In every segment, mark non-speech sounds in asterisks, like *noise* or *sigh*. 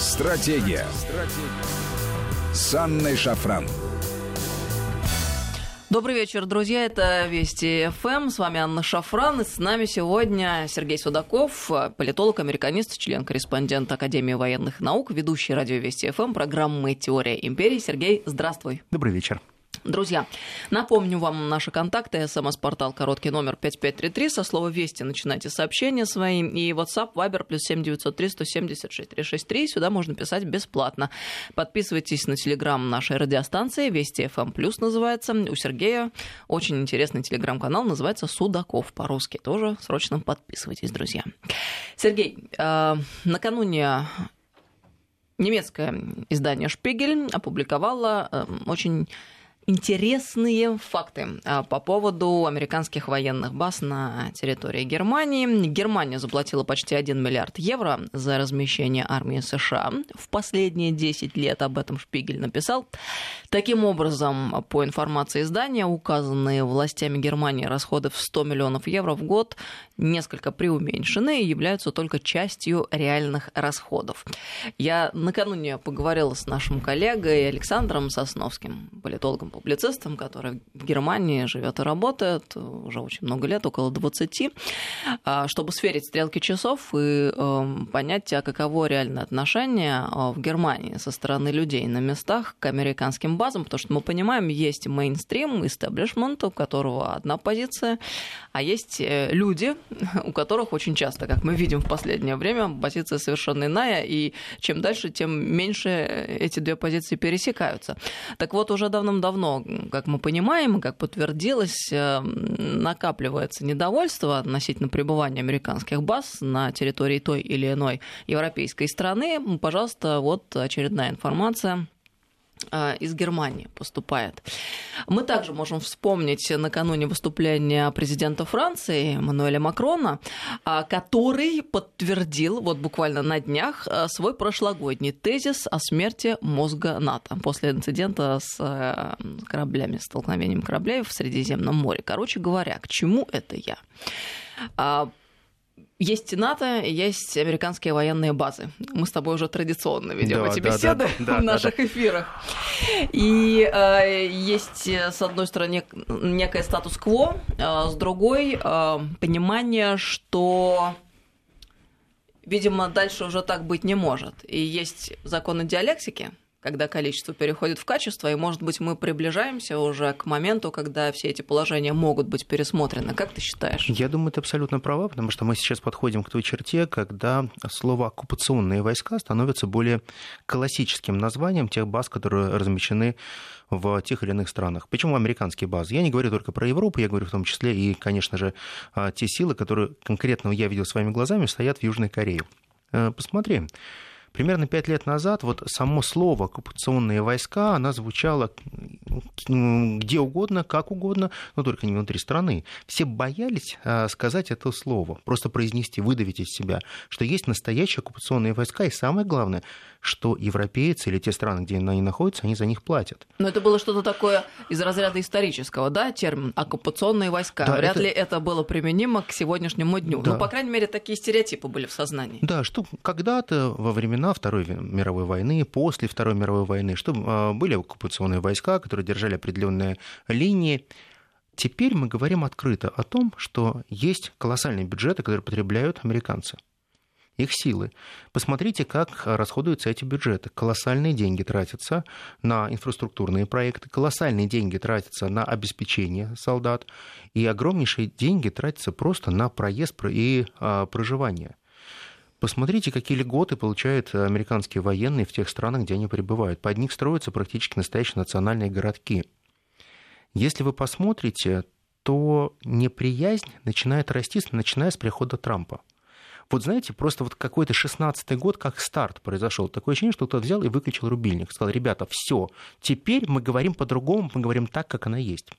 Стратегия. С Анной Шафран. Добрый вечер, друзья. Это Вести ФМ. С вами Анна Шафран. И с нами сегодня Сергей Судаков, политолог, американист, член-корреспондент Академии военных наук, ведущий радио Вести ФМ программы «Теория империи». Сергей, здравствуй. Добрый вечер. Друзья, напомню вам наши контакты. СМС-портал короткий номер 5533. Со слова «Вести» начинайте сообщения свои. И WhatsApp, Viber, плюс 7903 176 363. Сюда можно писать бесплатно. Подписывайтесь на телеграм нашей радиостанции. Вести FM плюс называется. У Сергея очень интересный телеграм-канал. Называется «Судаков» по-русски. Тоже срочно подписывайтесь, друзья. Сергей, э, накануне немецкое издание «Шпигель» опубликовало э, очень интересные факты а, по поводу американских военных баз на территории Германии. Германия заплатила почти 1 миллиард евро за размещение армии США в последние 10 лет. Об этом Шпигель написал. Таким образом, по информации издания, указанные властями Германии расходы в 100 миллионов евро в год несколько преуменьшены и являются только частью реальных расходов. Я накануне поговорила с нашим коллегой Александром Сосновским, политологом публицистом, который в Германии живет и работает уже очень много лет, около 20, а, чтобы сверить стрелки часов и эм, понять, а каково реальное отношение а, в Германии со стороны людей на местах к американским базам, потому что мы понимаем, есть мейнстрим, истеблишмент, у которого одна позиция, а есть э, люди, *laughs* у которых очень часто, как мы видим в последнее время, позиция совершенно иная, и чем дальше, тем меньше эти две позиции пересекаются. Так вот, уже давным-давно давно, как мы понимаем, как подтвердилось, э, накапливается недовольство относительно пребывания американских баз на территории той или иной европейской страны. Пожалуйста, вот очередная информация из Германии поступает. Мы также можем вспомнить накануне выступления президента Франции Мануэля Макрона, э, который подтвердил вот буквально на днях э, свой прошлогодний тезис о смерти мозга НАТО после инцидента с кораблями, столкновением кораблей в Средиземном море. Короче говоря, к чему это я? Есть НАТО, есть американские военные базы. Мы с тобой уже традиционно ведем да, эти да, беседы да, в наших эфирах. И э, есть, с одной стороны, некое статус-кво, э, с другой э, понимание, что, видимо, дальше уже так быть не может. И есть законы диалектики, когда количество переходит в качество, и, может быть, мы приближаемся уже к моменту, когда все эти положения могут быть пересмотрены. Как ты считаешь? Я думаю, ты абсолютно права, потому что мы сейчас подходим к той черте, когда слово «оккупационные войска» становится более классическим названием тех баз, которые размещены в тех или иных странах. Почему американские базы? Я не говорю только про Европу, я говорю в том числе и, конечно же, а, те силы, которые конкретно я видел своими глазами, стоят в Южной Корее. Э, посмотри, Примерно пять лет назад вот само слово «оккупационные войска», оно звучало где угодно, как угодно, но только не внутри страны. Все боялись а, сказать это слово, просто произнести, выдавить из себя, что есть настоящие оккупационные войска, и самое главное, что европейцы или те страны, где они находятся, они за них платят. Но это было что-то такое из разряда исторического, да, термин «оккупационные войска». Да, Вряд это... ли это было применимо к сегодняшнему дню. Да. Ну, по крайней мере, такие стереотипы были в сознании. Да, что когда-то во времена времена Второй мировой войны, после Второй мировой войны, что а, были оккупационные войска, которые держали определенные линии. Теперь мы говорим открыто о том, что есть колоссальные бюджеты, которые потребляют американцы их силы. Посмотрите, как расходуются эти бюджеты. Колоссальные деньги тратятся на инфраструктурные проекты, колоссальные деньги тратятся на обеспечение солдат, и огромнейшие деньги тратятся просто на проезд и а, проживание. Посмотрите, какие льготы получают американские военные в тех странах, где они пребывают. Под них строятся практически настоящие национальные городки. Если вы посмотрите, то неприязнь начинает расти, начиная с прихода Трампа. Вот знаете, просто вот какой-то 16-й год, как старт произошел. Такое ощущение, что кто-то взял и выключил рубильник. Сказал, ребята, все, теперь мы говорим по-другому, мы говорим так, как она есть.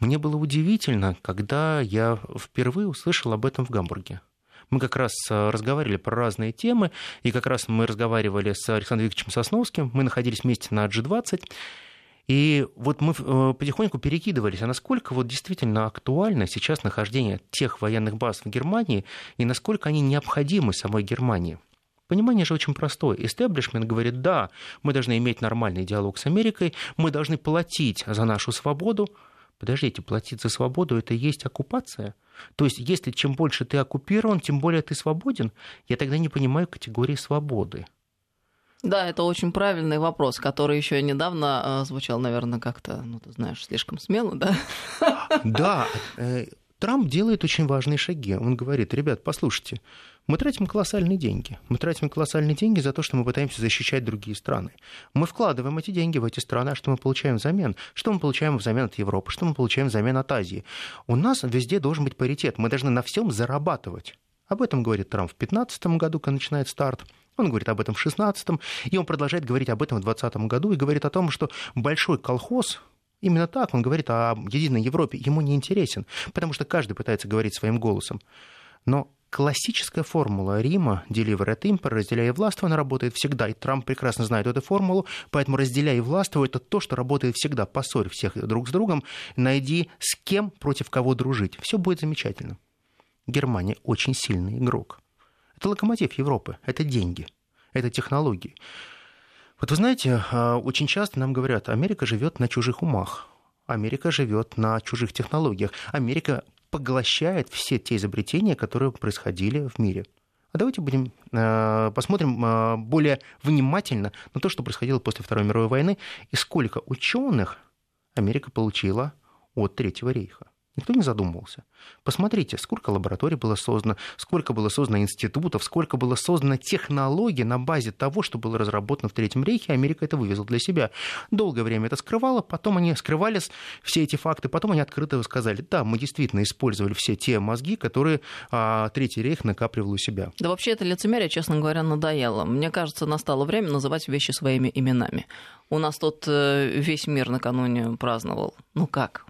Мне было удивительно, когда я впервые услышал об этом в Гамбурге. Мы как раз э, разговаривали про разные темы, и как раз мы разговаривали с Александром Викторовичем Сосновским, мы находились вместе на G20, и вот мы э, потихоньку перекидывались, а насколько вот действительно актуально сейчас нахождение тех военных баз в Германии, и насколько они необходимы самой Германии. Понимание же очень простое. Истеблишмент говорит, да, мы должны иметь нормальный диалог с Америкой, мы должны платить за нашу свободу. Подождите, платить за свободу – это и есть оккупация? То есть, если чем больше ты оккупирован, тем более ты свободен, я тогда не понимаю категории свободы. Да, это очень правильный вопрос, который еще недавно э, звучал, наверное, как-то, ну, ты знаешь, слишком смело, да? Да, э, Трамп делает очень важные шаги. Он говорит, ребят, послушайте, мы тратим колоссальные деньги. Мы тратим колоссальные деньги за то, что мы пытаемся защищать другие страны. Мы вкладываем эти деньги в эти страны, а что мы получаем взамен? Что мы получаем взамен от Европы? Что мы получаем взамен от Азии? У нас везде должен быть паритет. Мы должны на всем зарабатывать. Об этом говорит Трамп в 2015 году, когда начинает старт. Он говорит об этом в 16-м, и он продолжает говорить об этом в 2020 году и говорит о том, что большой колхоз, Именно так он говорит о единой Европе. Ему не интересен, потому что каждый пытается говорить своим голосом. Но классическая формула Рима «deliver at impera», «разделяй и властвуй», она работает всегда, и Трамп прекрасно знает эту формулу, поэтому «разделяй и властвуй» — это то, что работает всегда. Поссорь всех друг с другом, найди с кем против кого дружить. Все будет замечательно. Германия очень сильный игрок. Это локомотив Европы, это деньги, это технологии. Вот вы знаете, а, очень часто нам говорят, Америка живет на чужих умах, Америка живет на чужих технологиях, Америка поглощает все те изобретения, которые происходили в мире. А давайте будем а, посмотрим а, более внимательно на то, что происходило после Второй мировой войны и сколько ученых Америка получила от Третьего рейха. Никто не задумывался. Посмотрите, сколько лабораторий было создано, сколько было создано институтов, сколько было создано технологий на базе того, что было разработано в Третьем рейхе, Америка это вывезла для себя. Долгое время это скрывала, потом они скрывались, все эти факты, потом они открыто сказали, да, мы действительно использовали все те мозги, которые а, Третий рейх накапливал у себя. Да вообще это лицемерие, честно говоря, надоело. Мне кажется, настало время называть вещи своими именами. У нас тут э, весь мир накануне праздновал. Ну как?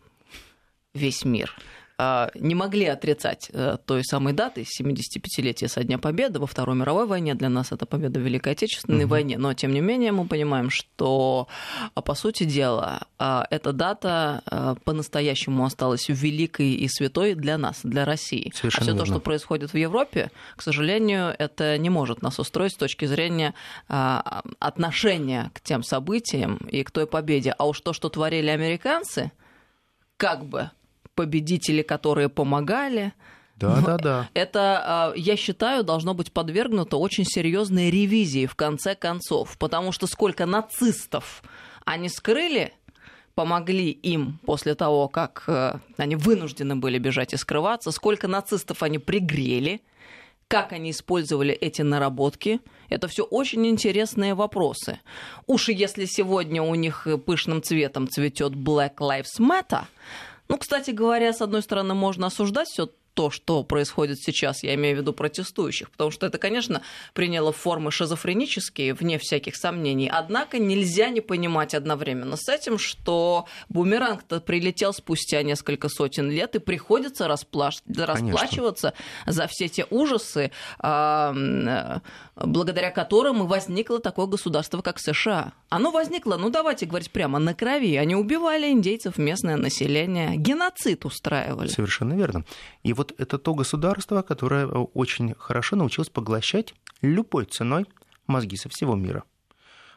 Весь мир а, не могли отрицать э, той самой даты 75-летия со Дня Победы во Второй мировой войне. Для нас это победа в Великой Отечественной угу. войне. Но, тем не менее, мы понимаем, что, а, по сути дела, а, эта дата по-настоящему осталась великой и святой для нас, для России. Совершенно а все то, что происходит в Европе, к сожалению, это не может нас устроить с точки зрения отношения к тем событиям и к той победе. А уж то, что творили американцы, как бы победители, которые помогали. Да, да, да. Это, а, я считаю, должно быть подвергнуто очень серьезной ревизии в конце концов, потому что сколько нацистов они скрыли, помогли им после того, как э, они вынуждены были бежать и скрываться, сколько нацистов они пригрели, как они использовали эти наработки. Это все очень интересные вопросы. Уж если сегодня у них пышным цветом цветет Black Lives Matter, ну, кстати говоря, с одной стороны, можно осуждать все то, что происходит сейчас, я имею в виду протестующих, потому что это, конечно, приняло формы шизофренические, вне всяких сомнений. Однако нельзя не понимать одновременно с этим, что бумеранг-то прилетел спустя несколько сотен лет, и приходится расплач... расплачиваться за все те ужасы, э, благодаря которым и возникло такое государство, как США. Оно возникло, ну давайте говорить прямо, на крови. Они убивали индейцев, местное население, геноцид устраивали. Совершенно верно. И вот вот это то государство, которое э, очень хорошо научилось поглощать любой ценой мозги со всего мира.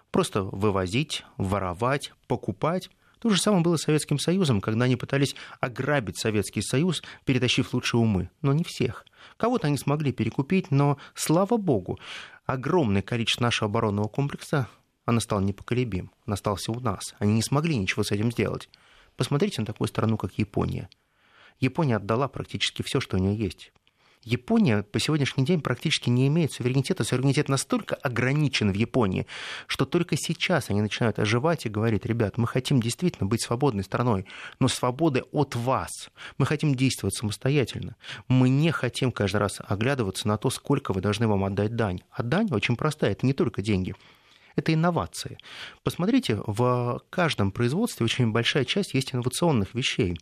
Просто вывозить, воровать, покупать. То же самое было с Советским Союзом, когда они пытались ограбить Советский Союз, перетащив лучшие умы. Но не всех. Кого-то они смогли перекупить, но, слава богу, огромное количество нашего оборонного комплекса, оно стало непоколебим. Он остался у нас. Они не смогли ничего с этим сделать. Посмотрите на такую страну, как Япония. Япония отдала практически все, что у нее есть. Япония по сегодняшний день практически не имеет суверенитета. Суверенитет настолько ограничен в Японии, что только сейчас они начинают оживать и говорить, ребят, мы хотим действительно быть свободной страной, но свободы от вас. Мы хотим действовать самостоятельно. Мы не хотим каждый раз оглядываться на то, сколько вы должны вам отдать дань. А дань очень простая, это не только деньги это инновации. Посмотрите, в каждом производстве очень большая часть есть инновационных вещей.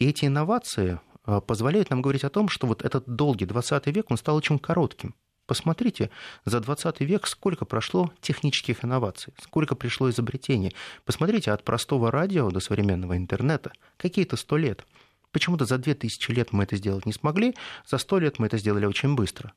И эти инновации а, позволяют нам говорить о том, что вот этот долгий 20 век, он стал очень коротким. Посмотрите, за 20 век сколько прошло технических инноваций, сколько пришло изобретений. Посмотрите, от простого радио до современного интернета какие-то сто лет. Почему-то за 2000 лет мы это сделать не смогли, за 100 лет мы это сделали очень быстро.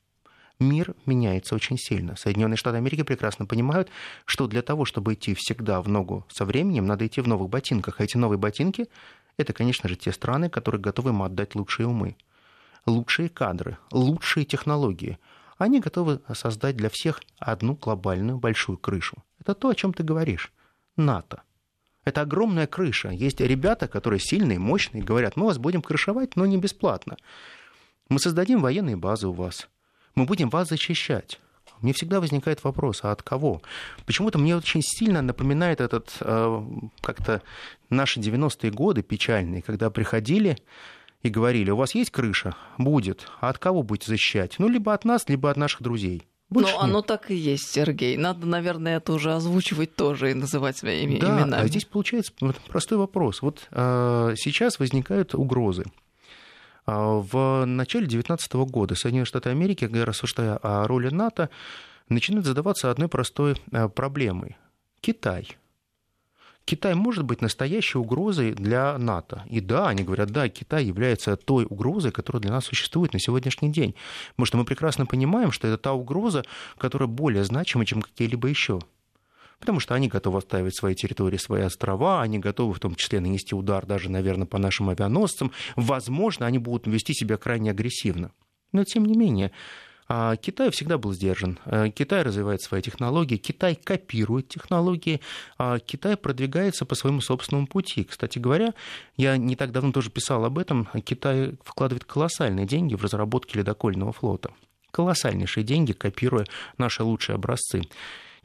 Мир меняется очень сильно. Соединенные Штаты Америки прекрасно понимают, что для того, чтобы идти всегда в ногу со временем, надо идти в новых ботинках. А эти новые ботинки – это, конечно же, те страны, которые готовы им отдать лучшие умы, лучшие кадры, лучшие технологии. Они готовы создать для всех одну глобальную большую крышу. Это то, о чем ты говоришь. НАТО. Это огромная крыша. Есть ребята, которые сильные, мощные, говорят, мы вас будем крышевать, но не бесплатно. Мы создадим военные базы у вас. Мы будем вас защищать. Мне всегда возникает вопрос, а от кого? Почему-то мне очень сильно напоминает этот э, как-то наши 90-е годы печальные, когда приходили и говорили, у вас есть крыша? Будет. А от кого будете защищать? Ну, либо от нас, либо от наших друзей. Больше ну, оно так и есть, Сергей. Надо, наверное, это уже озвучивать тоже и называть своими да, именами. А здесь получается простой вопрос. Вот э, сейчас возникают угрозы. А, в начале 2019 года Соединенные Штаты Америки, рассуждая о роли НАТО, начинают задаваться одной простой э, проблемой. Китай. Китай может быть настоящей угрозой для НАТО. И да, они говорят, да, Китай является той угрозой, которая для нас существует на сегодняшний день. Потому что мы прекрасно понимаем, что это та угроза, которая более значима, чем какие-либо еще потому что они готовы оставить свои территории, свои острова, они готовы в том числе нанести удар даже, наверное, по нашим авианосцам. Возможно, они будут вести себя крайне агрессивно. Но, тем не менее, а, Китай всегда был сдержан. Э, Китай развивает свои технологии, Китай копирует технологии, а Китай продвигается по своему собственному пути. Кстати говоря, я не так давно тоже писал об этом, Китай вкладывает колоссальные деньги в разработки ледокольного флота. Колоссальнейшие деньги, копируя наши лучшие образцы.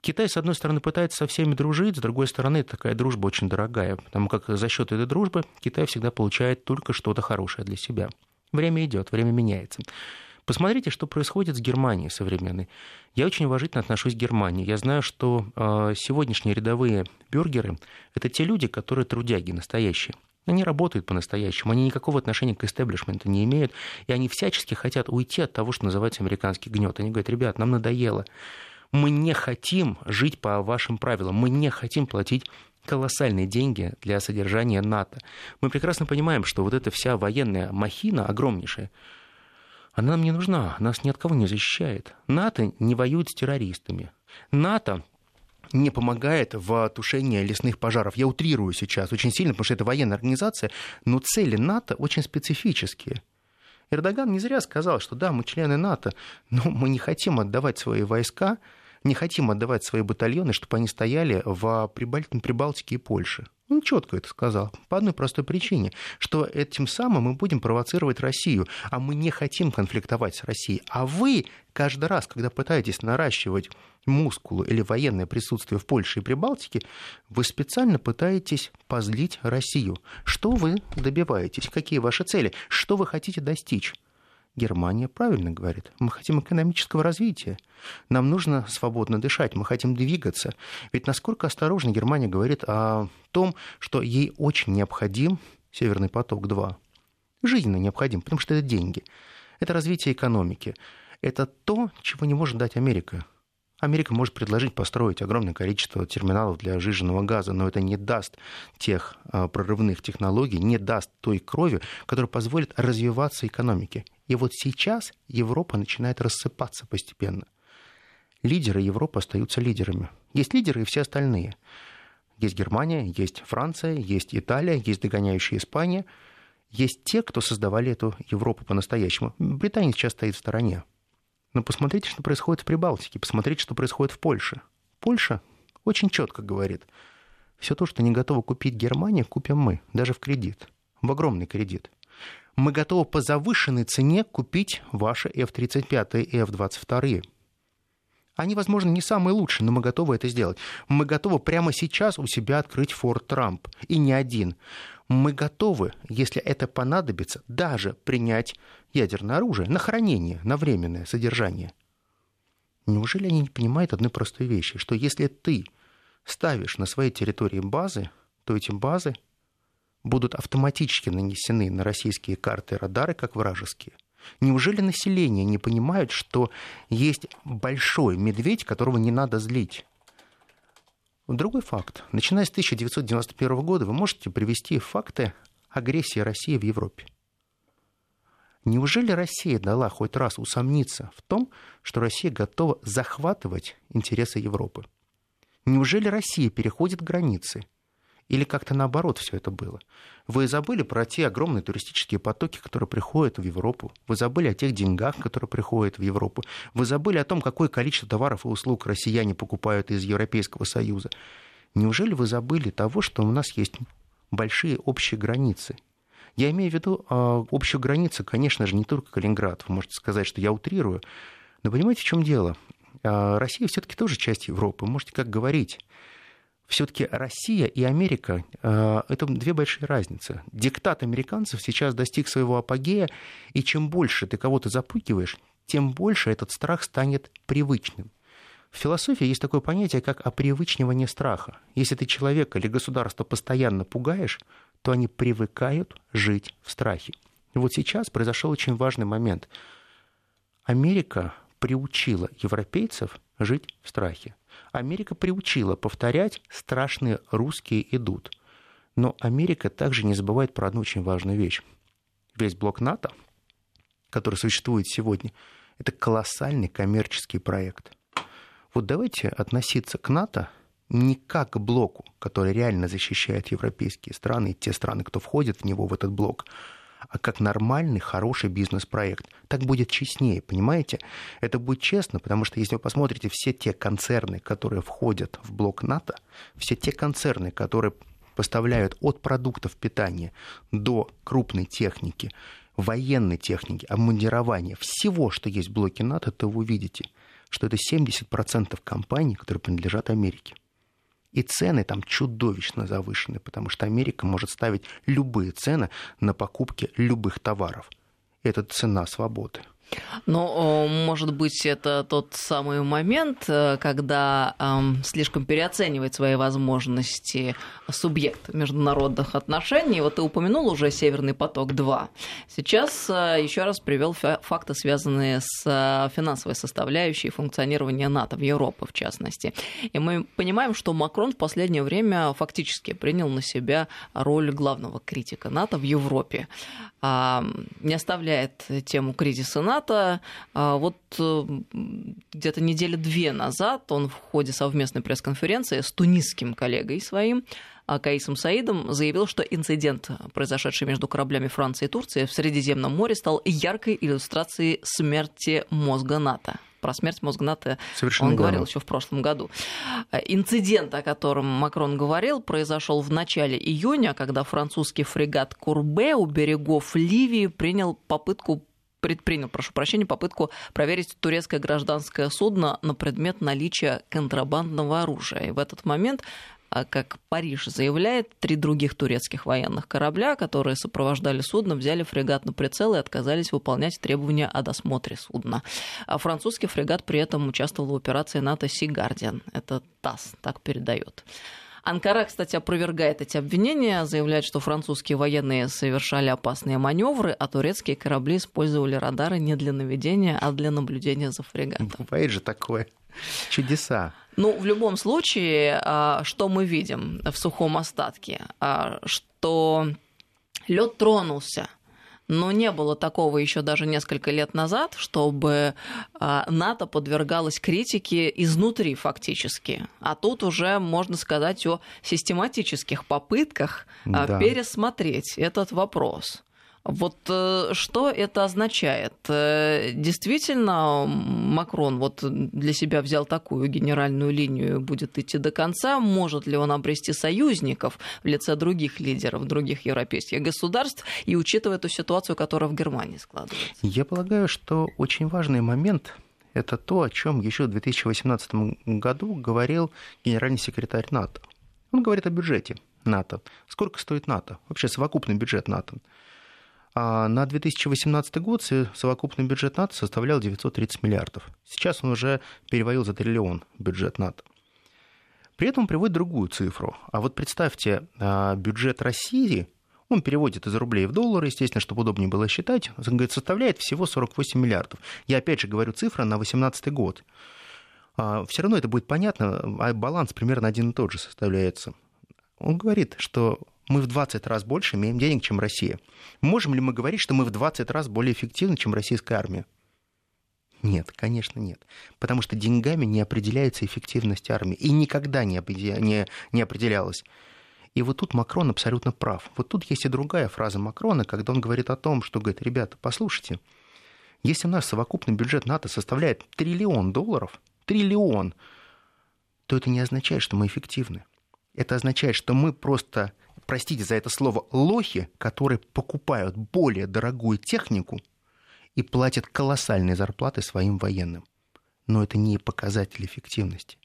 Китай, с одной стороны, пытается со всеми дружить, с другой стороны, такая дружба очень дорогая, потому как за счет этой дружбы Китай всегда получает только что-то хорошее для себя. Время идет, время меняется. Посмотрите, что происходит с Германией современной. Я очень уважительно отношусь к Германии. Я знаю, что э, сегодняшние рядовые бюргеры – это те люди, которые трудяги настоящие. Они работают по-настоящему, они никакого отношения к истеблишменту не имеют, и они всячески хотят уйти от того, что называется американский гнет. Они говорят, ребят, нам надоело. Мы не хотим жить по вашим правилам, мы не хотим платить колоссальные деньги для содержания НАТО. Мы прекрасно понимаем, что вот эта вся военная махина огромнейшая, она нам не нужна, нас ни от кого не защищает. НАТО не воюет с террористами. НАТО не помогает в тушении лесных пожаров. Я утрирую сейчас очень сильно, потому что это военная организация, но цели НАТО очень специфические. Эрдоган не зря сказал, что да, мы члены НАТО, но мы не хотим отдавать свои войска не хотим отдавать свои батальоны, чтобы они стояли в Прибалтике и Польше. Он четко это сказал. По одной простой причине, что этим самым мы будем провоцировать Россию, а мы не хотим конфликтовать с Россией. А вы каждый раз, когда пытаетесь наращивать мускулы или военное присутствие в Польше и Прибалтике, вы специально пытаетесь позлить Россию. Что вы добиваетесь? Какие ваши цели? Что вы хотите достичь? Германия правильно говорит. Мы хотим экономического развития. Нам нужно свободно дышать, мы хотим двигаться. Ведь насколько осторожно Германия говорит о том, что ей очень необходим Северный поток-2. Жизненно необходим, потому что это деньги. Это развитие экономики. Это то, чего не может дать Америка. Америка может предложить построить огромное количество терминалов для жиженного газа, но это не даст тех а, прорывных технологий, не даст той крови, которая позволит развиваться экономике. И вот сейчас Европа начинает рассыпаться постепенно. Лидеры Европы остаются лидерами. Есть лидеры и все остальные. Есть Германия, есть Франция, есть Италия, есть догоняющая Испания. Есть те, кто создавали эту Европу по-настоящему. Британия сейчас стоит в стороне. Но посмотрите, что происходит в Прибалтике, посмотрите, что происходит в Польше. Польша очень четко говорит, все то, что не готова купить Германия, купим мы, даже в кредит, в огромный кредит. Мы готовы по завышенной цене купить ваши F-35 и F-22. Они, возможно, не самые лучшие, но мы готовы это сделать. Мы готовы прямо сейчас у себя открыть Форт Трамп. И не один. Мы готовы, если это понадобится, даже принять ядерное оружие на хранение, на временное содержание. Неужели они не понимают одной простой вещи, что если ты ставишь на своей территории базы, то эти базы будут автоматически нанесены на российские карты радары, как вражеские. Неужели население не понимает, что есть большой медведь, которого не надо злить? Другой факт. Начиная с 1991 года вы можете привести факты агрессии России в Европе. Неужели Россия дала хоть раз усомниться в том, что Россия готова захватывать интересы Европы? Неужели Россия переходит границы? Или как-то наоборот все это было? Вы забыли про те огромные туристические потоки, которые приходят в Европу. Вы забыли о тех деньгах, которые приходят в Европу. Вы забыли о том, какое количество товаров и услуг россияне покупают из Европейского Союза. Неужели вы забыли того, что у нас есть большие общие границы? Я имею в виду э, общую границу, конечно же, не только Калининград. Вы можете сказать, что я утрирую. Но понимаете, в чем дело? Э, Россия все-таки тоже часть Европы. Можете как говорить. Все-таки Россия и Америка э, это две большие разницы. Диктат американцев сейчас достиг своего апогея, и чем больше ты кого-то запугиваешь, тем больше этот страх станет привычным. В философии есть такое понятие, как опривычнивание страха. Если ты человека или государство постоянно пугаешь, то они привыкают жить в страхе. И вот сейчас произошел очень важный момент. Америка приучила европейцев жить в страхе. Америка приучила повторять «страшные русские идут». Но Америка также не забывает про одну очень важную вещь. Весь блок НАТО, который существует сегодня, это колоссальный коммерческий проект. Вот давайте относиться к НАТО не как к блоку, который реально защищает европейские страны и те страны, кто входит в него, в этот блок, а как нормальный, хороший бизнес-проект. Так будет честнее, понимаете? Это будет честно, потому что если вы посмотрите все те концерны, которые входят в блок НАТО, все те концерны, которые поставляют от продуктов питания до крупной техники, военной техники, обмундирования, всего, что есть в блоке НАТО, то вы увидите, что это 70% компаний, которые принадлежат Америке. И цены там чудовищно завышены, потому что Америка может ставить любые цены на покупки любых товаров. Это цена свободы. Но, может быть, это тот самый момент, э, когда эм, слишком переоценивает свои возможности субъект международных отношений. Вот ты упомянул уже Северный поток-2. Сейчас э, еще раз привел факты, связанные с э, финансовой составляющей функционирования НАТО в Европе, в частности. И мы понимаем, что Макрон в последнее время фактически принял на себя роль главного критика НАТО в Европе. А, не оставляет тему кризиса НАТО. А, вот э, где-то недели две назад он в ходе совместной пресс-конференции с тунисским коллегой своим а, Каисом Саидом заявил, что инцидент, произошедший между кораблями Франции и Турции в Средиземном море, стал яркой иллюстрацией смерти мозга НАТО про смерть Мозгната Совершенно он говорил еще в прошлом году. Инцидент, о котором Макрон говорил, произошел в начале июня, когда французский фрегат Курбе у берегов Ливии принял попытку предпринял, прошу прощения, попытку проверить турецкое гражданское судно на предмет наличия контрабандного оружия. И в этот момент а как Париж заявляет, три других турецких военных корабля, которые сопровождали судно, взяли фрегат на прицел и отказались выполнять требования о досмотре судна. А французский фрегат при этом участвовал в операции НАТО «Си Гардиан». Это ТАСС так передает. Анкара, кстати, опровергает эти обвинения, заявляет, что французские военные совершали опасные маневры, а турецкие корабли использовали радары не для наведения, а для наблюдения за фрегатом. Бывает же такое. Чудеса. Ну, в любом случае, а, что мы видим в сухом остатке? А, что лед тронулся. Но не было такого еще даже несколько лет назад, чтобы а, НАТО подвергалось критике изнутри фактически. А тут уже можно сказать о систематических попытках да. пересмотреть этот вопрос. Вот э, что это означает? Э, действительно, Макрон вот для себя взял такую генеральную линию и будет идти до конца. Может ли он обрести союзников в лице других лидеров, других европейских государств, и учитывая эту ситуацию, которая в Германии складывается? Я полагаю, что очень важный момент это то, о чем еще в 2018 году говорил генеральный секретарь НАТО. Он говорит о бюджете НАТО. Сколько стоит НАТО? Вообще совокупный бюджет НАТО. А на 2018 год совокупный бюджет НАТО составлял 930 миллиардов. Сейчас он уже перевалил за триллион бюджет НАТО. При этом он приводит другую цифру. А вот представьте, а, бюджет России, он переводит из рублей в доллары, естественно, чтобы удобнее было считать, он говорит, составляет всего 48 миллиардов. Я опять же говорю цифра на 2018 год. А, Все равно это будет понятно, а баланс примерно один и тот же составляется. Он говорит, что мы в 20 раз больше имеем денег, чем Россия. Можем ли мы говорить, что мы в 20 раз более эффективны, чем российская армия? Нет, конечно, нет. Потому что деньгами не определяется эффективность армии. И никогда не, не, не определялась. И вот тут Макрон абсолютно прав. Вот тут есть и другая фраза Макрона, когда он говорит о том, что, говорит, ребята, послушайте, если наш совокупный бюджет НАТО составляет триллион долларов, триллион, то это не означает, что мы эффективны. Это означает, что мы просто, простите за это слово, лохи, которые покупают более дорогую технику и платят колоссальные зарплаты своим военным. Но это не показатель эффективности.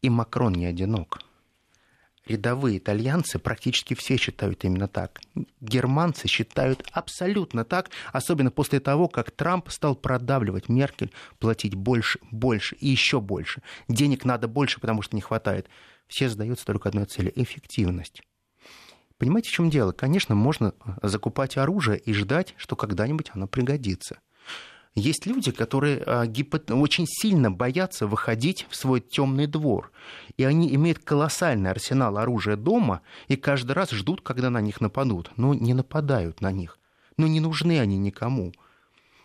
И Макрон не одинок рядовые итальянцы практически все считают именно так. Германцы считают абсолютно так, особенно после того, как Трамп стал продавливать Меркель, платить больше, больше и еще больше. Денег надо больше, потому что не хватает. Все задаются только одной цели – эффективность. Понимаете, в чем дело? Конечно, можно закупать оружие и ждать, что когда-нибудь оно пригодится. Есть люди, которые а, очень сильно боятся выходить в свой темный двор. И они имеют колоссальный арсенал оружия дома и каждый раз ждут, когда на них нападут. Но не нападают на них. Но не нужны они никому.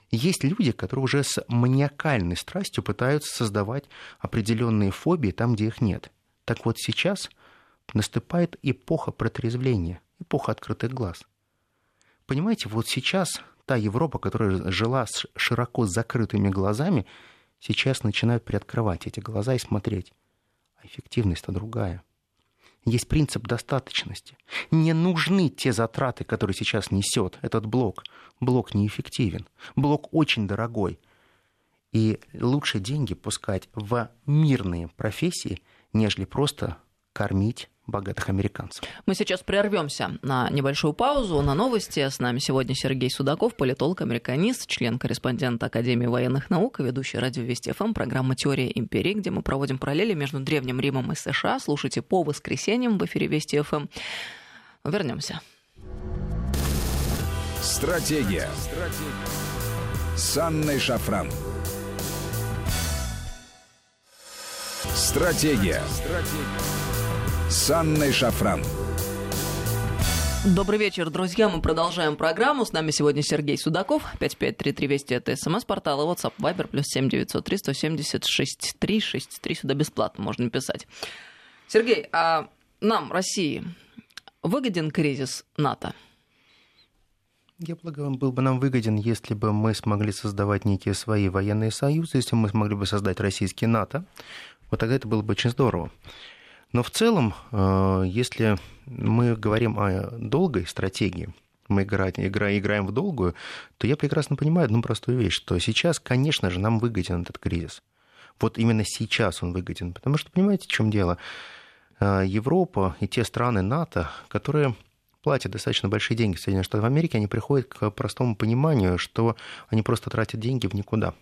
Есть люди, которые уже с маниакальной страстью пытаются создавать определенные фобии там, где их нет. Так вот сейчас наступает эпоха протрезвления, эпоха открытых глаз. Понимаете, вот сейчас та Европа, которая жила с широко закрытыми глазами, сейчас начинают приоткрывать эти глаза и смотреть. А эффективность-то другая. Есть принцип достаточности. Не нужны те затраты, которые сейчас несет этот блок. Блок неэффективен. Блок очень дорогой. И лучше деньги пускать в мирные профессии, нежели просто кормить богатых американцев. Мы сейчас прервемся на небольшую паузу, на новости. С нами сегодня Сергей Судаков, политолог, американист, член-корреспондент Академии военных наук, ведущий радио Вести ФМ, программа «Теория империи», где мы проводим параллели между Древним Римом и США. Слушайте по воскресеньям в эфире Вести ФМ. Вернемся. Стратегия. Стратегия. С Анной Шафран. Стратегия. Стратегия с Анной Шафран. Добрый вечер, друзья. Мы продолжаем программу. С нами сегодня Сергей Судаков. 5533 Вести это смс-портал. И WhatsApp Viber плюс 7903 176 363. Сюда бесплатно можно писать. Сергей, а нам, России, выгоден кризис НАТО? Я полагаю, он был бы нам выгоден, если бы мы смогли создавать некие свои военные союзы, если мы смогли бы создать российский НАТО. Вот тогда это было бы очень здорово. Но в целом, э, если мы говорим о долгой стратегии, мы играем, играем в долгую, то я прекрасно понимаю одну простую вещь, что сейчас, конечно же, нам выгоден этот кризис. Вот именно сейчас он выгоден. Потому что, понимаете, в чем дело? Э, Европа и те страны НАТО, которые платят достаточно большие деньги в Соединенных Штатах Америки, они приходят к простому пониманию, что они просто тратят деньги в никуда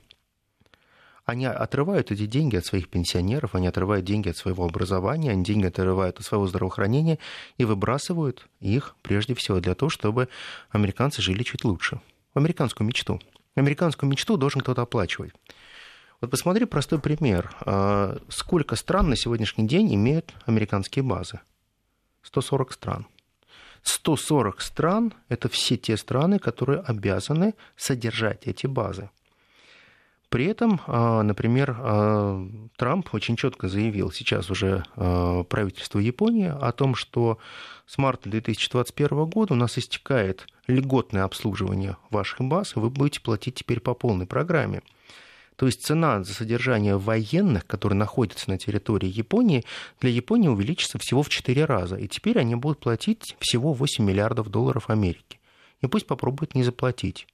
они отрывают эти деньги от своих пенсионеров, они отрывают деньги от своего образования, они деньги отрывают от своего здравоохранения и выбрасывают их прежде всего для того, чтобы американцы жили чуть лучше. Американскую мечту. Американскую мечту должен кто-то оплачивать. Вот посмотри простой пример. А, сколько стран на сегодняшний день имеют американские базы? 140 стран. 140 стран – это все те страны, которые обязаны содержать эти базы. При этом, а, например, а, Трамп очень четко заявил сейчас уже а, правительству Японии о том, что с марта 2021 года у нас истекает льготное обслуживание ваших баз, и вы будете платить теперь по полной программе. То есть цена за содержание военных, которые находятся на территории Японии, для Японии увеличится всего в 4 раза. И теперь они будут платить всего 8 миллиардов долларов Америки. И пусть попробуют не заплатить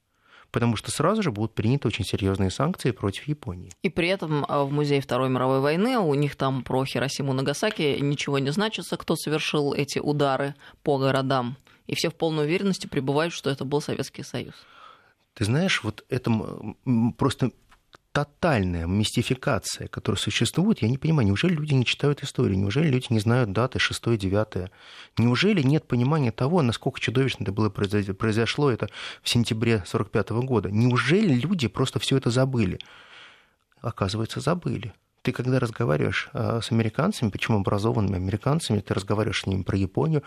потому что сразу же будут приняты очень серьезные санкции против Японии. И при этом а, в музее Второй мировой войны у них там про Хиросиму Нагасаки ничего не значится, кто совершил эти удары по городам. И все в полной уверенности пребывают, что это был Советский Союз. Ты знаешь, вот это просто тотальная мистификация, которая существует, я не понимаю, неужели люди не читают историю, неужели люди не знают даты 6-9, неужели нет понимания того, насколько чудовищно это было произошло это в сентябре 1945 года, неужели люди просто все это забыли? Оказывается, забыли. Ты когда разговариваешь а, с американцами, почему образованными американцами, ты разговариваешь с ними про Японию,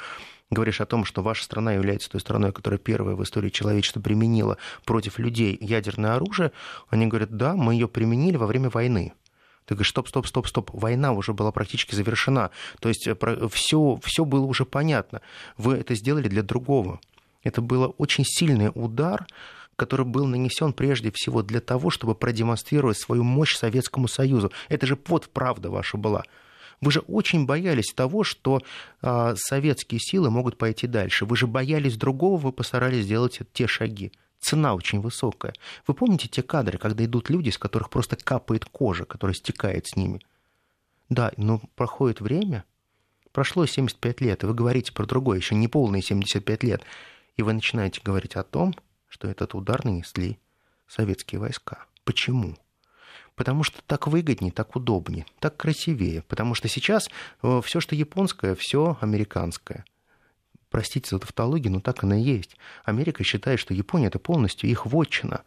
говоришь о том, что ваша страна является той страной, которая первая в истории человечества применила против людей ядерное оружие, они говорят, да, мы ее применили во время войны. Ты говоришь, стоп, стоп, стоп, стоп, война уже была практически завершена. То есть все, э, все было уже понятно. Вы это сделали для другого. Это был очень сильный удар, который был нанесен прежде всего для того, чтобы продемонстрировать свою мощь Советскому Союзу. Это же вот правда ваша была. Вы же очень боялись того, что э, советские силы могут пойти дальше. Вы же боялись другого, вы постарались сделать те шаги цена очень высокая. Вы помните те кадры, когда идут люди, с которых просто капает кожа, которая стекает с ними? Да, но проходит время, прошло 75 лет, и вы говорите про другое, еще не полные 75 лет, и вы начинаете говорить о том, что этот удар нанесли советские войска. Почему? Потому что так выгоднее, так удобнее, так красивее. Потому что сейчас э, все, что японское, все американское – простите за тавтологию, но так оно и есть. Америка считает, что Япония это полностью их вотчина.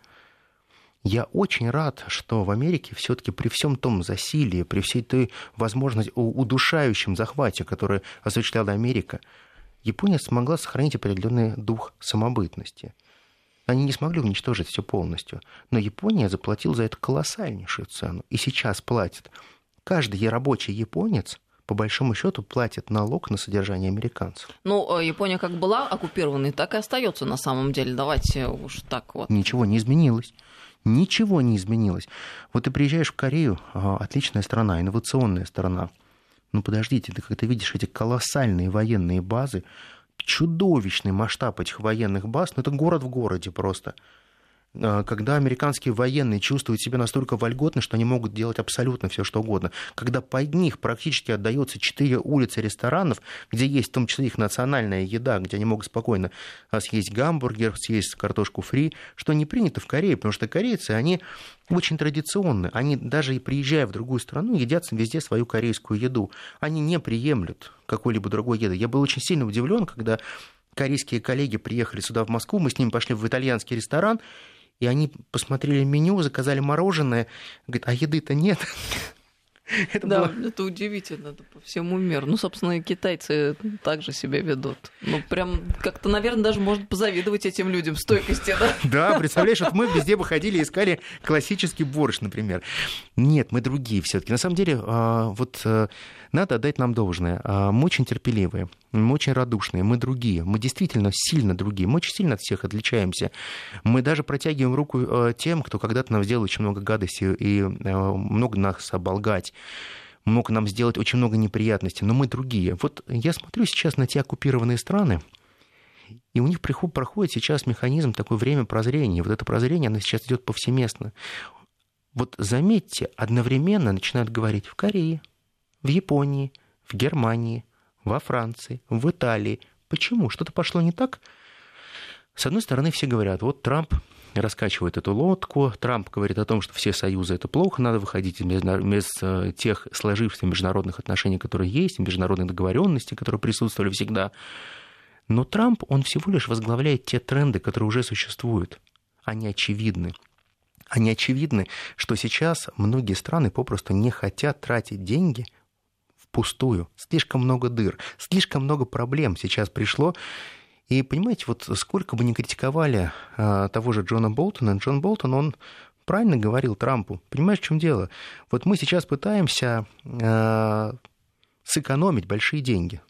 Я очень рад, что в Америке все-таки при всем том засилии, при всей той возможности, удушающем захвате, который осуществляла Америка, Япония смогла сохранить определенный дух самобытности. Они не смогли уничтожить все полностью, но Япония заплатила за это колоссальнейшую цену, и сейчас платит. Каждый рабочий японец – по большому счету платит налог на содержание американцев. Ну, э, Япония как была оккупированной, так и остается на самом деле. Давайте уж так вот. Ничего не изменилось. Ничего не изменилось. Вот ты приезжаешь в Корею, а, отличная страна, инновационная страна. Ну подождите, ты как-то видишь эти колоссальные военные базы, чудовищный масштаб этих военных баз, ну это город в городе просто. А, когда американские военные чувствуют себя настолько вольготно, что они могут делать абсолютно все, что угодно. Когда под них практически отдается четыре улицы ресторанов, где есть в том числе их национальная еда, где они могут спокойно а, съесть гамбургер, съесть картошку фри, что не принято в Корее, потому что корейцы, они очень традиционны. Они даже и приезжая в другую страну, едят везде свою корейскую еду. Они не приемлют какой-либо другой еды. Я был очень сильно удивлен, когда корейские коллеги приехали сюда, в Москву, мы с ними пошли в итальянский ресторан, и они посмотрели меню, заказали мороженое, говорят, а еды-то нет. *laughs* Это да, было... это удивительно это по всему миру. Ну, собственно, и китайцы также себя ведут. Ну, прям как-то, наверное, даже можно позавидовать этим людям стойкости, да? *laughs* Да, представляешь, вот мы везде выходили и искали классический борщ, например. Нет, мы другие все таки На самом деле, а, вот э, надо отдать нам должное. А, мы очень терпеливые, мы очень радушные, мы другие. Мы действительно сильно другие. Мы очень сильно от всех отличаемся. Мы даже протягиваем руку э, тем, кто когда-то нам сделал очень много гадости и э, много нас оболгать мог нам сделать очень много неприятностей, но мы другие. Вот я смотрю сейчас на те оккупированные страны, и у них проходит сейчас механизм такое время прозрения. Вот это прозрение, оно сейчас идет повсеместно. Вот заметьте, одновременно начинают говорить в Корее, в Японии, в Германии, во Франции, в Италии. Почему? Что-то пошло не так? С одной стороны, все говорят, вот Трамп раскачивает эту лодку, Трамп говорит о том, что все союзы это плохо, надо выходить из, из э, тех сложившихся международных отношений, которые есть, международных договоренностей, которые присутствовали всегда. Но Трамп, он всего лишь возглавляет те тренды, которые уже существуют. Они очевидны. Они очевидны, что сейчас многие страны попросту не хотят тратить деньги – впустую. Слишком много дыр, слишком много проблем сейчас пришло. И понимаете, вот сколько бы ни критиковали а, того же Джона Болтона, Джон Болтон, он правильно говорил Трампу. Понимаешь, в чем дело? Вот мы сейчас пытаемся а, сэкономить большие деньги.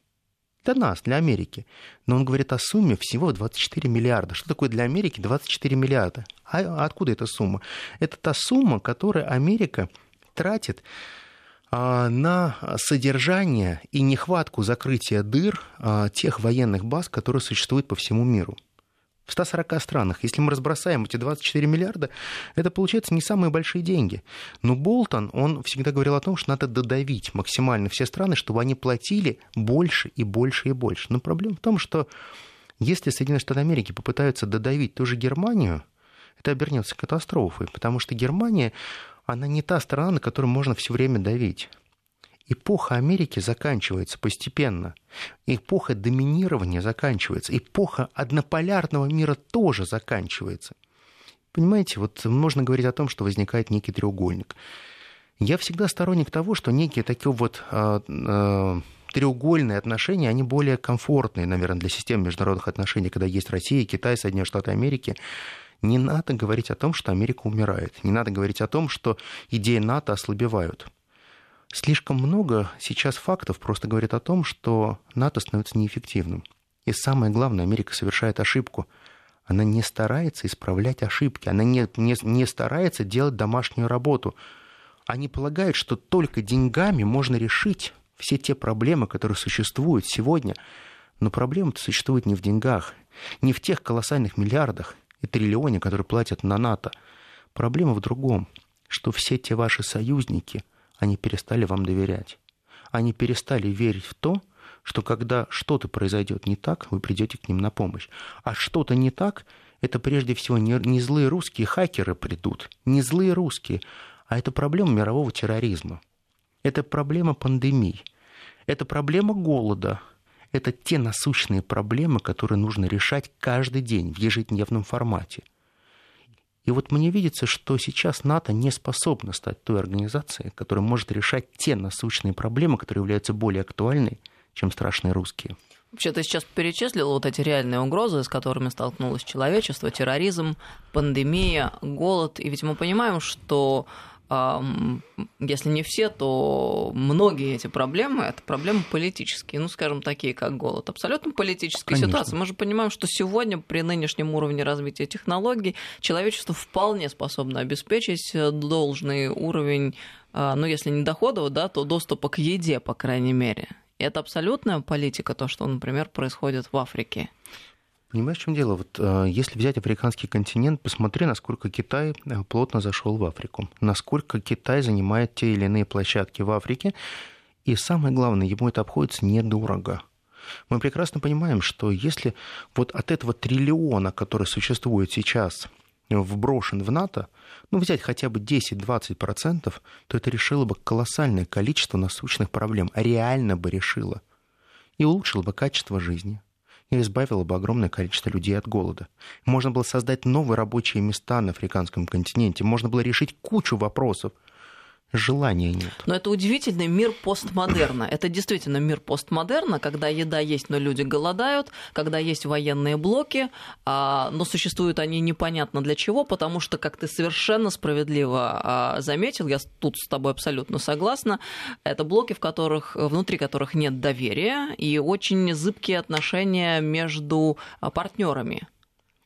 Для нас, для Америки. Но он говорит о сумме всего 24 миллиарда. Что такое для Америки 24 миллиарда? А откуда эта сумма? Это та сумма, которую Америка тратит на содержание и нехватку закрытия дыр а, тех военных баз, которые существуют по всему миру. В 140 странах. Если мы разбросаем эти 24 миллиарда, это получается не самые большие деньги. Но Болтон, он всегда говорил о том, что надо додавить максимально все страны, чтобы они платили больше и больше и больше. Но проблема в том, что если Соединенные Штаты Америки попытаются додавить ту же Германию, это обернется катастрофой, потому что Германия она не та страна, на которую можно все время давить. Эпоха Америки заканчивается постепенно. Эпоха доминирования заканчивается. Эпоха однополярного мира тоже заканчивается. Понимаете, вот можно говорить о том, что возникает некий треугольник. Я всегда сторонник того, что некие такие вот э, э, треугольные отношения, они более комфортные, наверное, для системы международных отношений, когда есть Россия, Китай, Соединенные Штаты Америки. Не надо говорить о том, что Америка умирает. Не надо говорить о том, что идеи НАТО ослабевают. Слишком много сейчас фактов просто говорит о том, что НАТО становится неэффективным. И самое главное, Америка совершает ошибку. Она не старается исправлять ошибки, она не, не, не старается делать домашнюю работу. Они полагают, что только деньгами можно решить все те проблемы, которые существуют сегодня. Но проблема-то существует не в деньгах, не в тех колоссальных миллиардах и триллионе, которые платят на НАТО. Проблема в другом, что все те ваши союзники, они перестали вам доверять. Они перестали верить в то, что когда что-то произойдет не так, вы придете к ним на помощь. А что-то не так, это прежде всего не, не злые русские хакеры придут, не злые русские, а это проблема мирового терроризма. Это проблема пандемий. Это проблема голода. Это те насущные проблемы, которые нужно решать каждый день в ежедневном формате. И вот мне видится, что сейчас НАТО не способна стать той организацией, которая может решать те насущные проблемы, которые являются более актуальны, чем страшные русские. Вообще, ты сейчас перечислил вот эти реальные угрозы, с которыми столкнулось человечество, терроризм, пандемия, голод. И ведь мы понимаем, что если не все, то многие эти проблемы это проблемы политические, ну, скажем, такие как голод. Абсолютно политическая Конечно. ситуация. Мы же понимаем, что сегодня при нынешнем уровне развития технологий человечество вполне способно обеспечить должный уровень, а, ну, если не доходов, да, то доступа к еде, по крайней мере. И это абсолютная политика, то, что, например, происходит в Африке. Понимаешь, в чем дело? Вот, э, если взять африканский континент, посмотри, насколько Китай э, плотно зашел в Африку, насколько Китай занимает те или иные площадки в Африке, и самое главное, ему это обходится недорого. Мы прекрасно понимаем, что если вот от этого триллиона, который существует сейчас, вброшен в НАТО, ну, взять хотя бы 10-20%, то это решило бы колоссальное количество насущных проблем, реально бы решило. И улучшило бы качество жизни, и избавила бы огромное количество людей от голода. Можно было создать новые рабочие места на африканском континенте, можно было решить кучу вопросов – желания нет. Но это удивительный мир постмодерна. Это действительно мир постмодерна, когда еда есть, но люди голодают, когда есть военные блоки, а, но существуют они непонятно для чего, потому что, как ты совершенно справедливо а, заметил, я тут с тобой абсолютно согласна, это блоки, в которых, внутри которых нет доверия и очень зыбкие отношения между партнерами.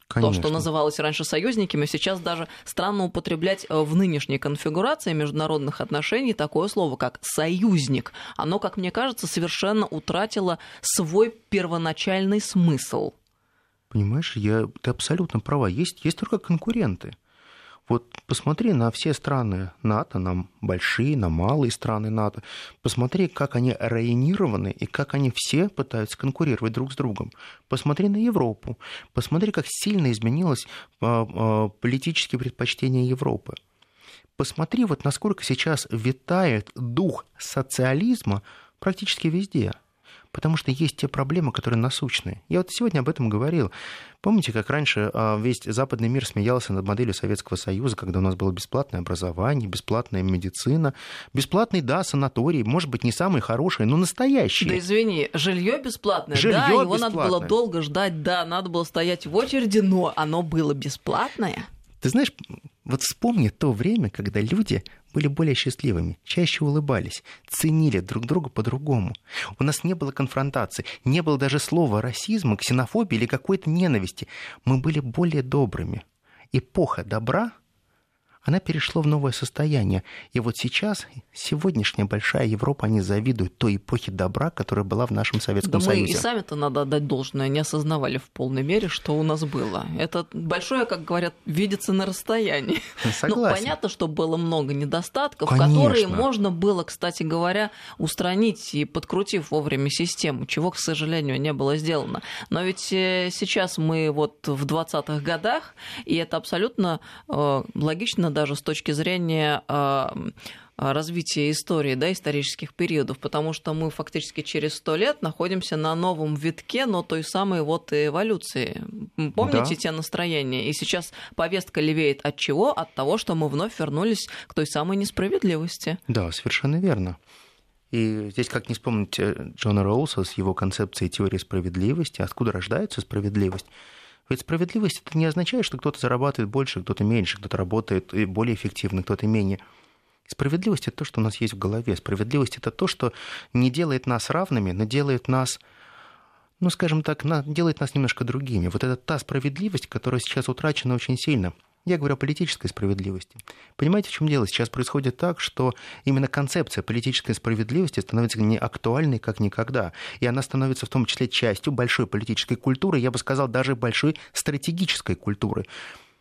Конечно. То, что называлось раньше союзниками, сейчас даже странно употреблять э, в нынешней конфигурации международных отношений такое слово, как союзник. Оно, как мне кажется, совершенно утратило свой первоначальный смысл. Понимаешь, я, ты абсолютно права. Есть, есть только конкуренты. Вот посмотри на все страны НАТО, на большие, на малые страны НАТО. Посмотри, как они районированы и как они все пытаются конкурировать друг с другом. Посмотри на Европу. Посмотри, как сильно изменилось а, а, политические предпочтения Европы. Посмотри, вот насколько сейчас витает дух социализма практически везде – Потому что есть те проблемы, которые насущные. Я вот сегодня об этом говорил. Помните, как раньше а, весь западный мир смеялся над моделью Советского Союза, когда у нас было бесплатное образование, бесплатная медицина, бесплатный, да, санаторий, может быть, не самый хороший, но настоящий. Да извини, жилье бесплатное, жилье да, его надо было долго ждать, да, надо было стоять в очереди, но оно было бесплатное. Ты знаешь, вот вспомни то время, когда люди были более счастливыми, чаще улыбались, ценили друг друга по-другому. У нас не было конфронтации, не было даже слова расизма, ксенофобии или какой-то ненависти. Мы были более добрыми. Эпоха добра — она перешла в новое состояние. И вот сейчас сегодняшняя большая Европа, они завидуют той эпохе добра, которая была в нашем Советском да Союзе. Мы и сами-то, надо отдать должное, не осознавали в полной мере, что у нас было. Это большое, как говорят, видится на расстоянии. *laughs* Ну, согласен. Ну, понятно, что было много недостатков, Конечно. которые можно было, кстати говоря, устранить и подкрутив вовремя систему, чего, к сожалению, не было сделано. Но ведь э, сейчас мы вот в 20-х годах, и это абсолютно э, логично даже с точки зрения развития истории, да, исторических периодов, потому что мы фактически через сто лет находимся на новом витке, но той самой вот эволюции. Помните да. те настроения? И сейчас повестка левеет от чего? От того, что мы вновь вернулись к той самой несправедливости. Да, совершенно верно. И здесь как не вспомнить э, Джона Роуса с его концепцией теории справедливости, откуда рождается справедливость. Ведь справедливость это не означает, что кто-то зарабатывает больше, кто-то меньше, кто-то работает более эффективно, кто-то менее. Справедливость это то, что у нас есть в голове. Справедливость это то, что не делает нас равными, но делает нас ну, скажем так, делает нас немножко другими. Вот это та справедливость, которая сейчас утрачена очень сильно. Я говорю о политической справедливости. Понимаете, в чем дело? Сейчас происходит так, что именно концепция политической справедливости становится не актуальной, как никогда. И она становится в том числе частью большой политической культуры, я бы сказал, даже большой стратегической культуры.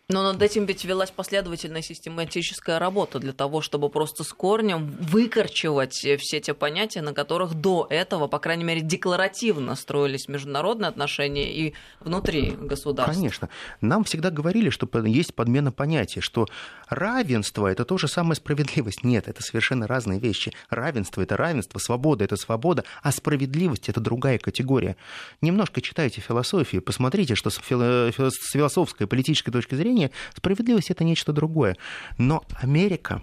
Но над этим ведь велась последовательная систематическая работа для того, чтобы просто с корнем выкорчевать все те понятия, на которых до этого, по крайней мере, декларативно строились международные отношения и внутри государства. Конечно. Нам всегда говорили, что есть подмена понятий, что равенство – это то же самое справедливость. Нет, это совершенно разные вещи. Равенство – это равенство, свобода – это свобода, а справедливость – это другая категория. Немножко читайте философию, посмотрите, что с философской, политической точки зрения зрения, справедливость это нечто другое. Но Америка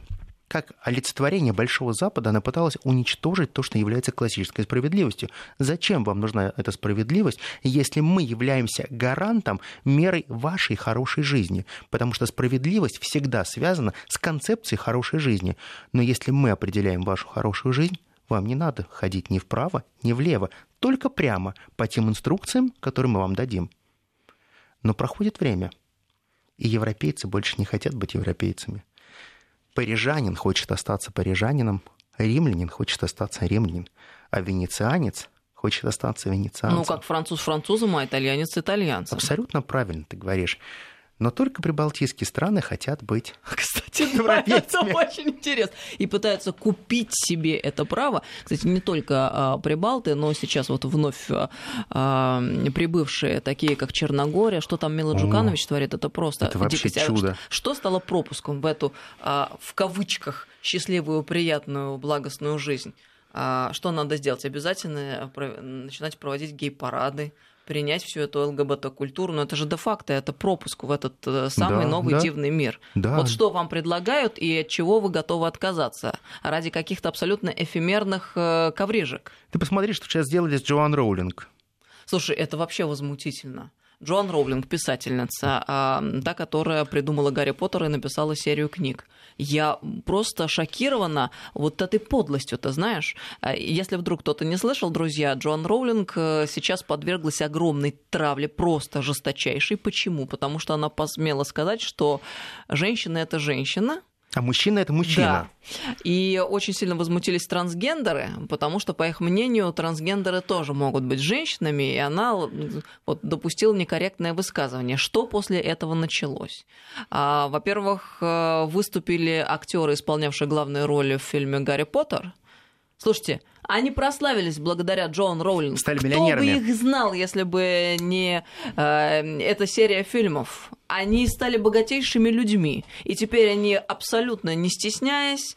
как олицетворение Большого Запада, она пыталась уничтожить то, что является классической справедливостью. Зачем вам нужна эта справедливость, если мы являемся гарантом мерой вашей хорошей жизни? Потому что справедливость всегда связана с концепцией хорошей жизни. Но если мы определяем вашу хорошую жизнь, вам не надо ходить ни вправо, ни влево, только прямо по тем инструкциям, которые мы вам дадим. Но проходит время – и европейцы больше не хотят быть европейцами. Парижанин хочет остаться парижанином, римлянин хочет остаться римлянин, а венецианец хочет остаться венецианцем. Ну, как француз французом, а итальянец итальянцем. Абсолютно правильно ты говоришь. Но только прибалтийские страны хотят быть *laughs* Кстати, *laughs* европейцами. это очень интересно. И пытаются купить себе это право. Кстати, не только а, прибалты, но сейчас вот вновь а, а, прибывшие, такие как Черногория, что там Мила Джуканович творит, это просто это вообще дикость. чудо. Что стало пропуском в эту, а, в кавычках, счастливую, приятную, благостную жизнь? А, что надо сделать? Обязательно начинать проводить гей-парады, принять всю эту ЛГБТ-культуру, но это же де-факто, это пропуск в этот э, самый да, новый да, дивный мир. Да. Вот что вам предлагают и от чего вы готовы отказаться? Ради каких-то абсолютно эфемерных э, коврижек. Ты посмотри, что сейчас сделали с Джоан Роулинг. Слушай, это вообще возмутительно. Джоан Роулинг, писательница, а, та, которая придумала Гарри Поттера и написала серию книг. Я просто шокирована вот этой подлостью, ты знаешь. А, если вдруг кто-то не слышал, друзья, Джоан Роулинг э, сейчас подверглась огромной травле, просто жесточайшей. Почему? Потому что она посмела сказать, что женщина — это женщина, а мужчина это мужчина. Да. И очень сильно возмутились трансгендеры, потому что, по их мнению, трансгендеры тоже могут быть женщинами, и она вот, допустила некорректное высказывание. Что после этого началось? А, во-первых, э, выступили актеры, исполнявшие главные роли в фильме Гарри Поттер. Слушайте, они прославились благодаря Джоан Роулинг. Стали миллионерами. Кто бы их знал, если бы не э, эта серия фильмов? Они стали богатейшими людьми. И теперь они абсолютно не стесняясь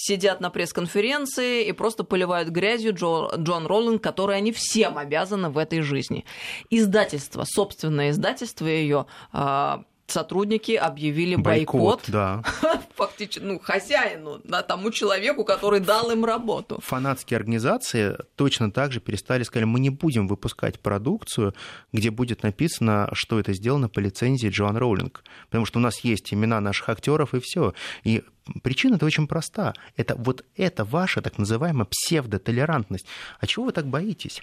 сидят на пресс-конференции и просто поливают грязью Джо, Джон Роллинг, которой они всем обязаны в этой жизни. Издательство, собственное издательство ее э, сотрудники объявили бойкот, бойкот да. *laughs* фактически, ну, хозяину, да, тому человеку, который дал им работу. Фанатские организации точно так же перестали, сказали, мы не будем выпускать продукцию, где будет написано, что это сделано по лицензии Джоан Роулинг, потому что у нас есть имена наших актеров и все. И причина это очень проста. Это вот это ваша так называемая псевдотолерантность. А чего вы так боитесь?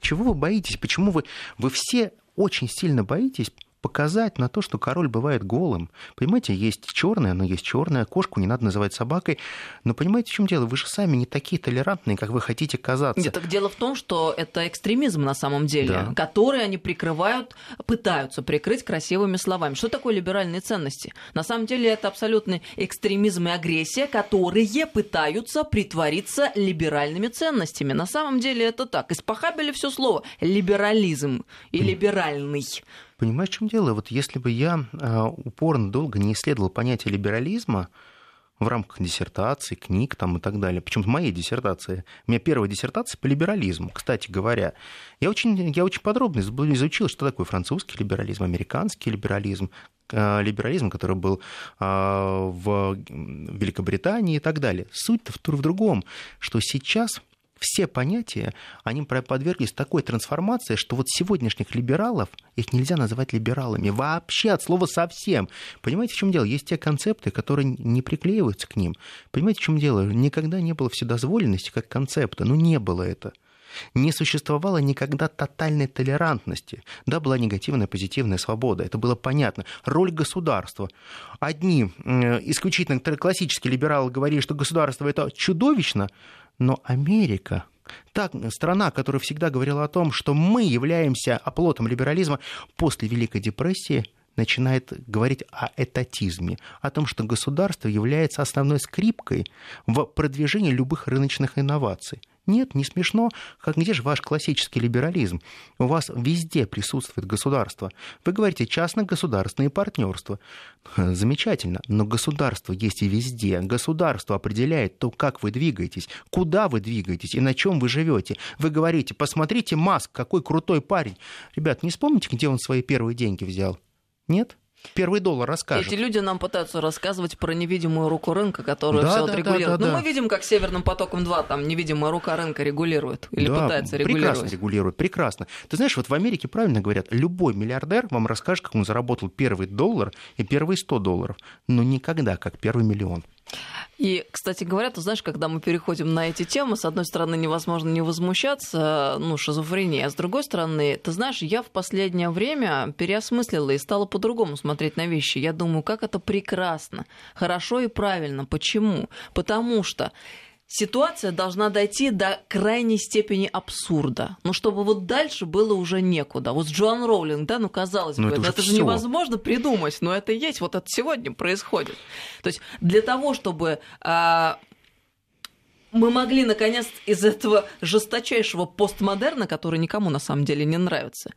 Чего вы боитесь? Почему вы, вы все очень сильно боитесь показать на то, что король бывает голым. Понимаете, есть черное, но есть черное, кошку не надо называть собакой. Но понимаете, в чем дело? Вы же сами не такие толерантные, как вы хотите казаться. Нет, так дело в том, что это экстремизм на самом деле, да. который они прикрывают, пытаются прикрыть красивыми словами. Что такое либеральные ценности? На самом деле это абсолютный экстремизм и агрессия, которые пытаются притвориться либеральными ценностями. На самом деле это так. Испохабили все слово либерализм и либеральный. Понимаешь, в чем дело? Вот если бы я а, упорно долго не исследовал понятие либерализма, в рамках диссертации, книг там и так далее. Причем моей диссертации. У меня первая диссертация по либерализму, кстати говоря. Я очень, я очень подробно изучил, что такое французский либерализм, американский либерализм, э, либерализм, который был а, в Великобритании и так далее. Суть-то в другом, что сейчас все понятия, они подверглись такой трансформации, что вот сегодняшних либералов, их нельзя называть либералами вообще от слова совсем. Понимаете, в чем дело? Есть те концепты, которые не приклеиваются к ним. Понимаете, в чем дело? Никогда не было вседозволенности как концепта. Ну, не было это. Не существовало никогда тотальной толерантности. Да, была негативная, позитивная свобода. Это было понятно. Роль государства. Одни исключительно классические либералы говорили, что государство это чудовищно, но Америка, та страна, которая всегда говорила о том, что мы являемся оплотом либерализма после Великой депрессии, начинает говорить о этатизме, о том, что государство является основной скрипкой в продвижении любых рыночных инноваций. Нет, не смешно. Как где же ваш классический либерализм? У вас везде присутствует государство. Вы говорите частно-государственные партнерства. Замечательно, но государство есть и везде. Государство определяет то, как вы двигаетесь, куда вы двигаетесь и на чем вы живете. Вы говорите, посмотрите, Маск, какой крутой парень. Ребят, не вспомните, где он свои первые деньги взял? Нет? Первый доллар расскажет. Эти люди нам пытаются рассказывать про невидимую руку рынка, которая да, все да, регулирует. Да, да, Но да. мы видим, как Северным потоком 2 там невидимая рука рынка регулирует или да, пытается регулировать. Прекрасно регулирует, прекрасно. Ты знаешь, вот в Америке правильно говорят, любой миллиардер вам расскажет, как он заработал первый доллар и первые 100 долларов, но никогда как первый миллион. И, кстати говоря, ты знаешь, когда мы переходим на эти темы, с одной стороны, невозможно не возмущаться, ну, шизофрения, а с другой стороны, ты знаешь, я в последнее время переосмыслила и стала по-другому смотреть на вещи. Я думаю, как это прекрасно, хорошо и правильно. Почему? Потому что ситуация должна дойти до крайней степени абсурда. Ну, чтобы вот дальше было уже некуда. Вот с Джоан Роулинг, да, ну, казалось но бы, это, это же невозможно придумать, но это есть, вот это сегодня происходит. То есть для того, чтобы а, мы могли, наконец, из этого жесточайшего постмодерна, который никому на самом деле не нравится,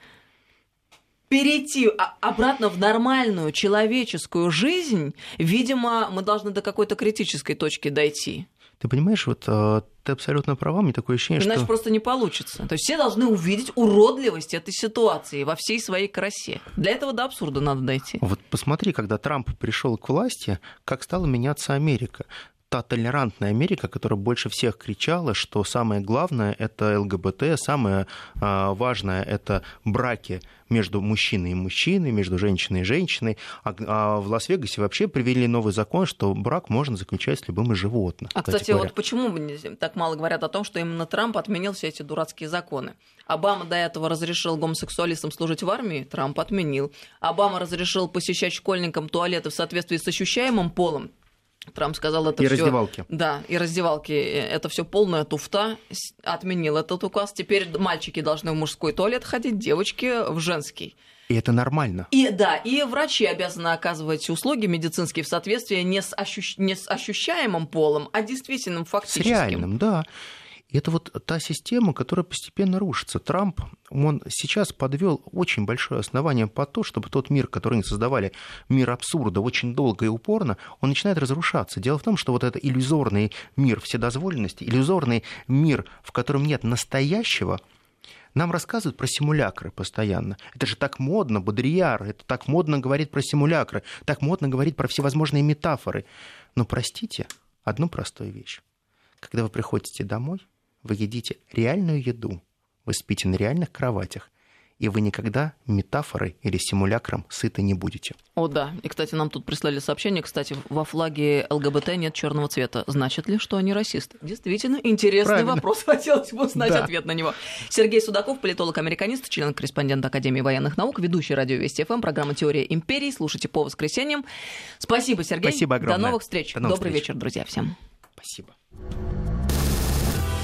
перейти обратно в нормальную человеческую жизнь, видимо, мы должны до какой-то критической точки дойти. Ты понимаешь, вот а, ты абсолютно права, мне такое ощущение, Иначе что... просто не получится. То есть все должны увидеть уродливость этой ситуации во всей своей красе. Для этого до абсурда надо дойти. Вот посмотри, когда Трамп пришел к власти, как стала меняться Америка та толерантная Америка, которая больше всех кричала, что самое главное это ЛГБТ, самое а, важное это браки между мужчиной и мужчиной, между женщиной и женщиной. А, а в Лас-Вегасе вообще привели новый закон, что брак можно заключать с любым из животных. А, кстати, говоря. вот почему так мало говорят о том, что именно Трамп отменил все эти дурацкие законы? Обама до этого разрешил гомосексуалистам служить в армии, Трамп отменил. Обама разрешил посещать школьникам туалеты в соответствии с ощущаемым полом, Трамп сказал это и всё... раздевалки. Да, и раздевалки. Это все полная туфта. Отменил этот указ. Теперь мальчики должны в мужской туалет ходить, девочки в женский. И это нормально. И да, и врачи обязаны оказывать услуги медицинские в соответствии не с, ощущ... не с ощущаемым полом, а действительным фактическим. С реальным, да. И это вот та система, которая постепенно рушится. Трамп, он сейчас подвел очень большое основание по то, чтобы тот мир, который они создавали, мир абсурда, очень долго и упорно, он начинает разрушаться. Дело в том, что вот этот иллюзорный мир вседозволенности, иллюзорный мир, в котором нет настоящего, нам рассказывают про симулякры постоянно. Это же так модно, Бодрияр, это так модно говорить про симулякры, так модно говорить про всевозможные метафоры. Но простите одну простую вещь. Когда вы приходите домой, вы едите реальную еду, вы спите на реальных кроватях, и вы никогда метафорой или симулякром сыты не будете. О, да. И, кстати, нам тут прислали сообщение. Кстати, во флаге ЛГБТ нет черного цвета. Значит ли, что они расисты? Действительно, интересный Правильно. вопрос. *laughs* Хотелось бы узнать да. ответ на него. Сергей Судаков, политолог-американист, член-корреспондент Академии военных наук, ведущий радио Вести ФМ, программа «Теория империи». Слушайте по воскресеньям. Спасибо, Сергей. Спасибо огромное. До новых встреч. До новых Добрый встреч. вечер, друзья, всем. Спасибо.